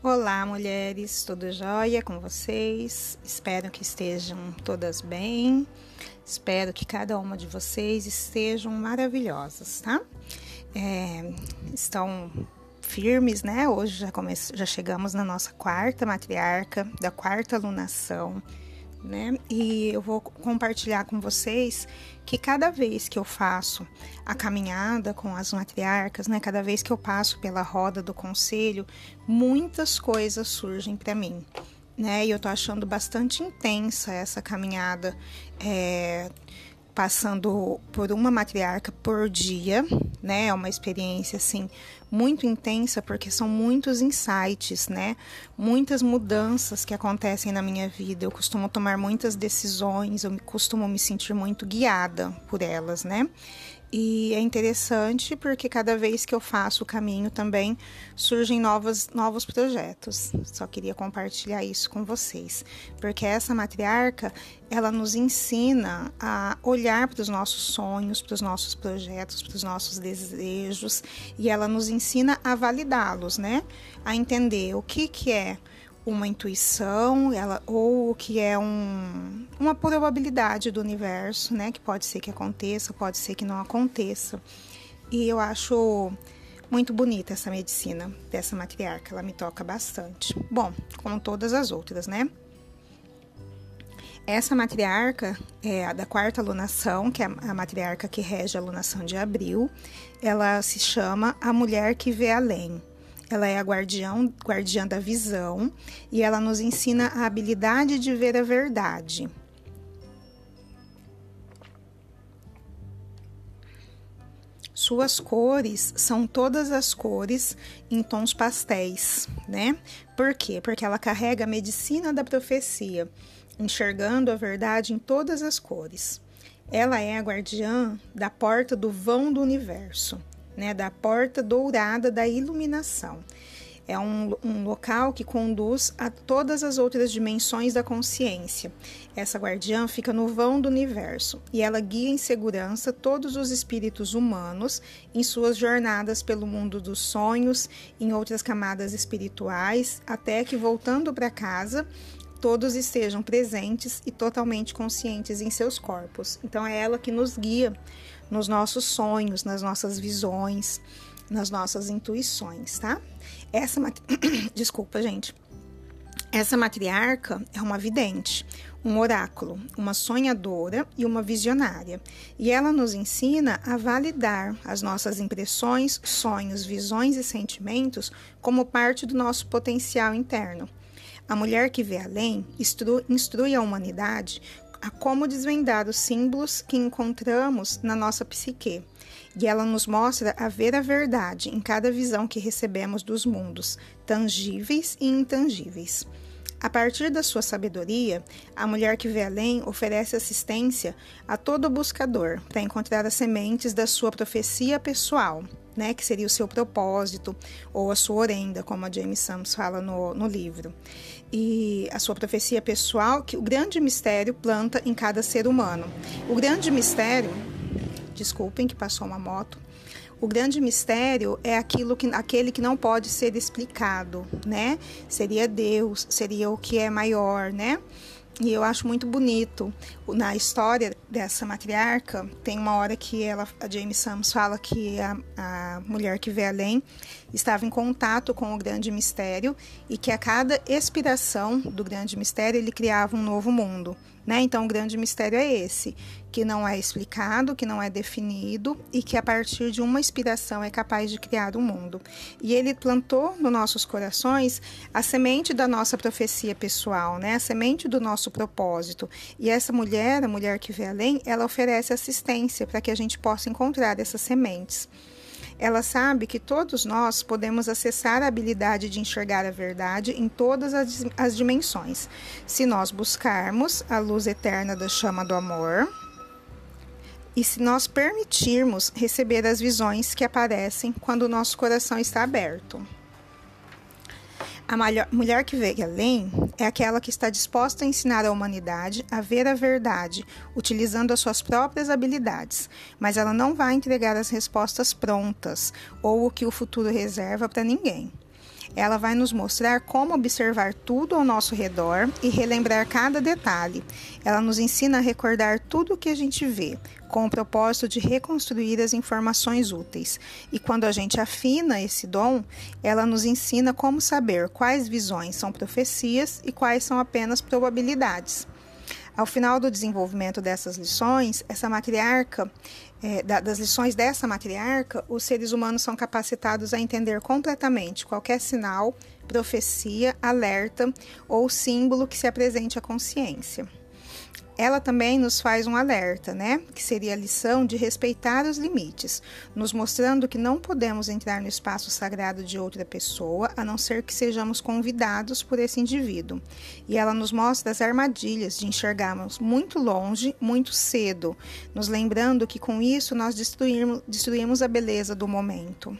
Olá, mulheres, tudo jóia com vocês? Espero que estejam todas bem. Espero que cada uma de vocês estejam maravilhosas, tá? É, estão firmes, né? Hoje já, come... já chegamos na nossa quarta matriarca, da quarta alunação né? E eu vou compartilhar com vocês que cada vez que eu faço a caminhada com as matriarcas, né? Cada vez que eu passo pela roda do conselho, muitas coisas surgem para mim. Né, e eu tô achando bastante intensa essa caminhada. É, passando por uma matriarca por dia, né? É uma experiência assim muito intensa porque são muitos insights, né? Muitas mudanças que acontecem na minha vida. Eu costumo tomar muitas decisões, eu costumo me sentir muito guiada por elas, né? E é interessante porque cada vez que eu faço o caminho também surgem novos, novos projetos. Só queria compartilhar isso com vocês. Porque essa matriarca, ela nos ensina a olhar para os nossos sonhos, para os nossos projetos, para os nossos desejos. E ela nos ensina a validá-los, né? A entender o que, que é uma intuição, ela ou que é um, uma probabilidade do universo, né? Que pode ser que aconteça, pode ser que não aconteça. E eu acho muito bonita essa medicina dessa matriarca, ela me toca bastante. Bom, como todas as outras, né? Essa matriarca é a da quarta alunação, que é a matriarca que rege a alunação de abril. Ela se chama A Mulher que Vê Além. Ela é a guardião, guardiã da visão e ela nos ensina a habilidade de ver a verdade. Suas cores são todas as cores em tons pastéis, né? Por quê? Porque ela carrega a medicina da profecia, enxergando a verdade em todas as cores. Ela é a guardiã da porta do vão do universo né, da porta dourada da iluminação. É um, um, local que conduz a todas as outras dimensões da consciência. Essa guardiã fica no vão do universo e ela guia em segurança todos os espíritos humanos em suas jornadas pelo mundo dos sonhos, em outras camadas espirituais, até que voltando para casa, todos estejam presentes e totalmente conscientes em seus corpos. Então é ela que nos guia nos nossos sonhos, nas nossas visões, nas nossas intuições, tá? Essa desculpa, gente. Essa matriarca é uma vidente, um oráculo, uma sonhadora e uma visionária. E ela nos ensina a validar as nossas impressões, sonhos, visões e sentimentos como parte do nosso potencial interno. A mulher que vê além instrui a humanidade a como desvendar os símbolos que encontramos na nossa psique. E ela nos mostra a ver a verdade em cada visão que recebemos dos mundos, tangíveis e intangíveis. A partir da sua sabedoria, a mulher que vê além oferece assistência a todo buscador para encontrar as sementes da sua profecia pessoal, né, que seria o seu propósito ou a sua orenda, como a James Sams fala no, no livro. E a sua profecia pessoal, que o grande mistério planta em cada ser humano. O grande mistério, desculpem que passou uma moto, o grande mistério é aquilo que, aquele que não pode ser explicado, né? Seria Deus, seria o que é maior, né? E eu acho muito bonito na história dessa matriarca. Tem uma hora que ela, a James Sams fala que a, a mulher que vê além estava em contato com o grande mistério e que a cada expiração do grande mistério ele criava um novo mundo. Né? Então, o grande mistério é esse, que não é explicado, que não é definido e que a partir de uma inspiração é capaz de criar o um mundo. E ele plantou nos nossos corações a semente da nossa profecia pessoal, né? a semente do nosso propósito. E essa mulher, a mulher que vê além, ela oferece assistência para que a gente possa encontrar essas sementes. Ela sabe que todos nós podemos acessar a habilidade de enxergar a verdade em todas as, as dimensões, se nós buscarmos a luz eterna da chama do amor e se nós permitirmos receber as visões que aparecem quando o nosso coração está aberto. A mulher que vê além é aquela que está disposta a ensinar a humanidade a ver a verdade, utilizando as suas próprias habilidades, mas ela não vai entregar as respostas prontas ou o que o futuro reserva para ninguém. Ela vai nos mostrar como observar tudo ao nosso redor e relembrar cada detalhe. Ela nos ensina a recordar tudo o que a gente vê, com o propósito de reconstruir as informações úteis. E quando a gente afina esse dom, ela nos ensina como saber quais visões são profecias e quais são apenas probabilidades. Ao final do desenvolvimento dessas lições, essa matriarca, é, das lições dessa matriarca, os seres humanos são capacitados a entender completamente qualquer sinal, profecia, alerta ou símbolo que se apresente à consciência ela também nos faz um alerta, né? Que seria a lição de respeitar os limites, nos mostrando que não podemos entrar no espaço sagrado de outra pessoa, a não ser que sejamos convidados por esse indivíduo. E ela nos mostra as armadilhas de enxergarmos muito longe, muito cedo, nos lembrando que com isso nós destruímos, destruímos a beleza do momento.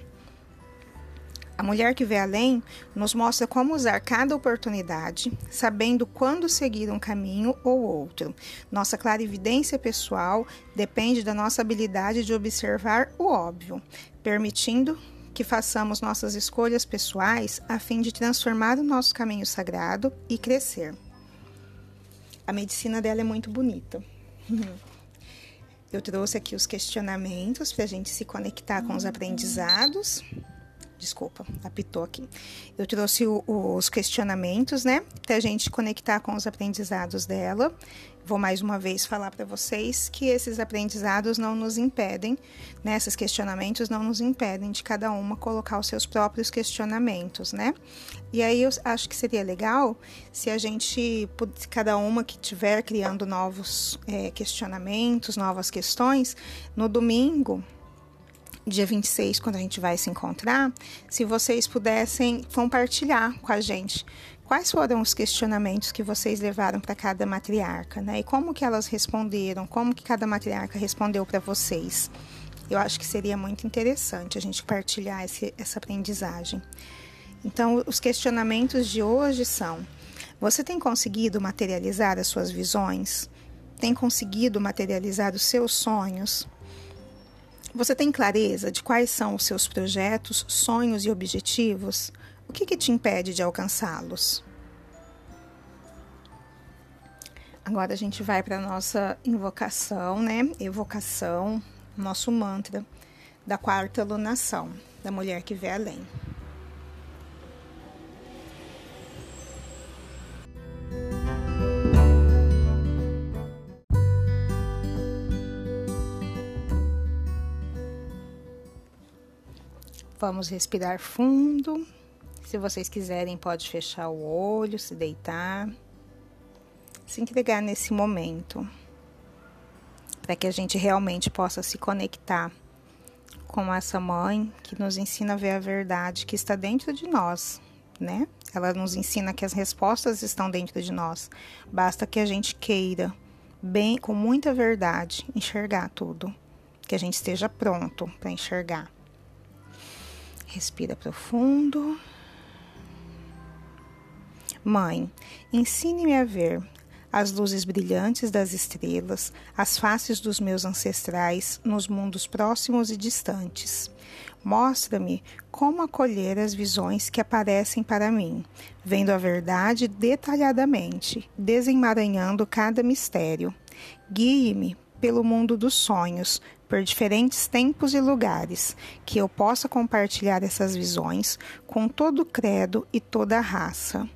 A mulher que vê além nos mostra como usar cada oportunidade, sabendo quando seguir um caminho ou outro. Nossa clarividência pessoal depende da nossa habilidade de observar o óbvio, permitindo que façamos nossas escolhas pessoais a fim de transformar o nosso caminho sagrado e crescer. A medicina dela é muito bonita. Eu trouxe aqui os questionamentos para a gente se conectar com os aprendizados desculpa, apitou aqui. Eu trouxe o, os questionamentos, né, para a gente conectar com os aprendizados dela. Vou mais uma vez falar para vocês que esses aprendizados não nos impedem, né, esses questionamentos não nos impedem de cada uma colocar os seus próprios questionamentos, né? E aí eu acho que seria legal se a gente, cada uma que estiver criando novos é, questionamentos, novas questões, no domingo dia 26, quando a gente vai se encontrar, se vocês pudessem compartilhar com a gente quais foram os questionamentos que vocês levaram para cada matriarca, né? E como que elas responderam, como que cada matriarca respondeu para vocês. Eu acho que seria muito interessante a gente partilhar esse, essa aprendizagem. Então, os questionamentos de hoje são: você tem conseguido materializar as suas visões? Tem conseguido materializar os seus sonhos? Você tem clareza de quais são os seus projetos, sonhos e objetivos? O que, que te impede de alcançá-los? Agora a gente vai para a nossa invocação, né? Evocação, nosso mantra da quarta lunação, da mulher que vê além. Vamos respirar fundo. Se vocês quiserem, pode fechar o olho, se deitar, se entregar nesse momento, para que a gente realmente possa se conectar com essa mãe que nos ensina a ver a verdade que está dentro de nós, né? Ela nos ensina que as respostas estão dentro de nós. Basta que a gente queira, bem, com muita verdade, enxergar tudo, que a gente esteja pronto para enxergar. Respira profundo. Mãe, ensine-me a ver as luzes brilhantes das estrelas, as faces dos meus ancestrais nos mundos próximos e distantes. Mostra-me como acolher as visões que aparecem para mim, vendo a verdade detalhadamente, desemaranhando cada mistério. Guie-me pelo mundo dos sonhos, por diferentes tempos e lugares, que eu possa compartilhar essas visões com todo o credo e toda a raça.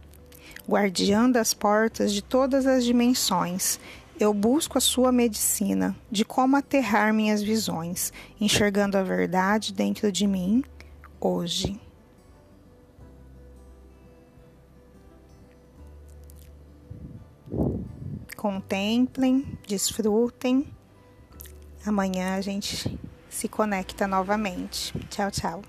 Guardiã das portas de todas as dimensões, eu busco a sua medicina de como aterrar minhas visões, enxergando a verdade dentro de mim hoje. Contemplem, desfrutem Amanhã a gente se conecta novamente. Tchau, tchau.